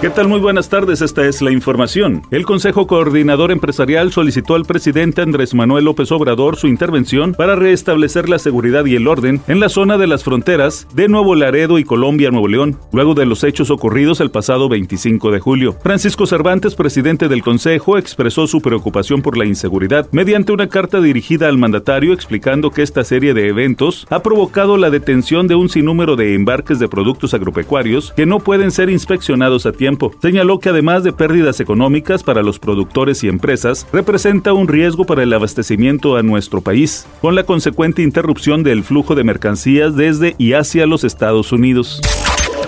¿Qué tal? Muy buenas tardes, esta es la información. El Consejo Coordinador Empresarial solicitó al presidente Andrés Manuel López Obrador su intervención para restablecer la seguridad y el orden en la zona de las fronteras de Nuevo Laredo y Colombia, Nuevo León, luego de los hechos ocurridos el pasado 25 de julio. Francisco Cervantes, presidente del Consejo, expresó su preocupación por la inseguridad mediante una carta dirigida al mandatario explicando que esta serie de eventos ha provocado la detención de un sinnúmero de embarques de productos agropecuarios que no pueden ser inspeccionados a tiempo Señaló que además de pérdidas económicas para los productores y empresas, representa un riesgo para el abastecimiento a nuestro país, con la consecuente interrupción del flujo de mercancías desde y hacia los Estados Unidos.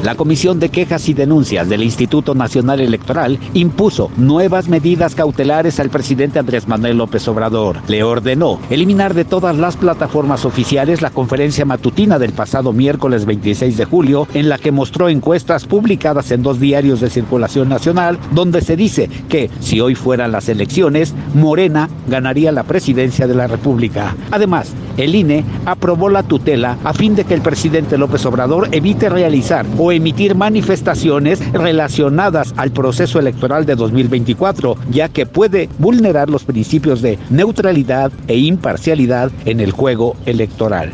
La Comisión de Quejas y Denuncias del Instituto Nacional Electoral impuso nuevas medidas cautelares al presidente Andrés Manuel López Obrador. Le ordenó eliminar de todas las plataformas oficiales la conferencia matutina del pasado miércoles 26 de julio, en la que mostró encuestas publicadas en dos diarios de circulación nacional, donde se dice que si hoy fueran las elecciones, Morena ganaría la presidencia de la República. Además, el INE aprobó la tutela a fin de que el presidente López Obrador evite realizar emitir manifestaciones relacionadas al proceso electoral de 2024, ya que puede vulnerar los principios de neutralidad e imparcialidad en el juego electoral.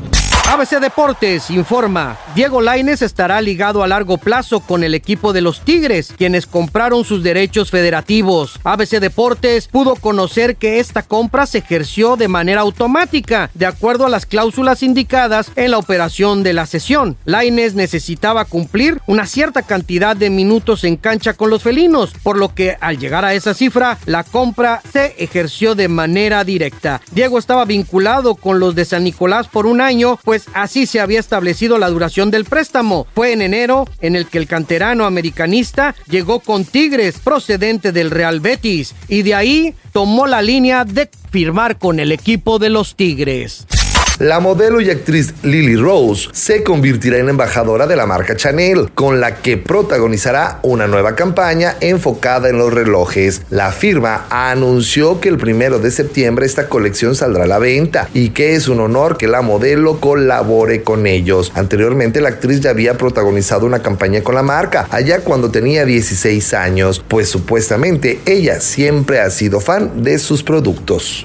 ABC Deportes informa, Diego Laines estará ligado a largo plazo con el equipo de los Tigres, quienes compraron sus derechos federativos. ABC Deportes pudo conocer que esta compra se ejerció de manera automática, de acuerdo a las cláusulas indicadas en la operación de la sesión. Laines necesitaba cumplir una cierta cantidad de minutos en cancha con los felinos, por lo que al llegar a esa cifra, la compra se ejerció de manera directa. Diego estaba vinculado con los de San Nicolás por un año, pues pues así se había establecido la duración del préstamo. Fue en enero en el que el canterano americanista llegó con Tigres procedente del Real Betis y de ahí tomó la línea de firmar con el equipo de los Tigres. La modelo y actriz Lily Rose se convertirá en embajadora de la marca Chanel, con la que protagonizará una nueva campaña enfocada en los relojes. La firma anunció que el primero de septiembre esta colección saldrá a la venta y que es un honor que la modelo colabore con ellos. Anteriormente la actriz ya había protagonizado una campaña con la marca, allá cuando tenía 16 años, pues supuestamente ella siempre ha sido fan de sus productos.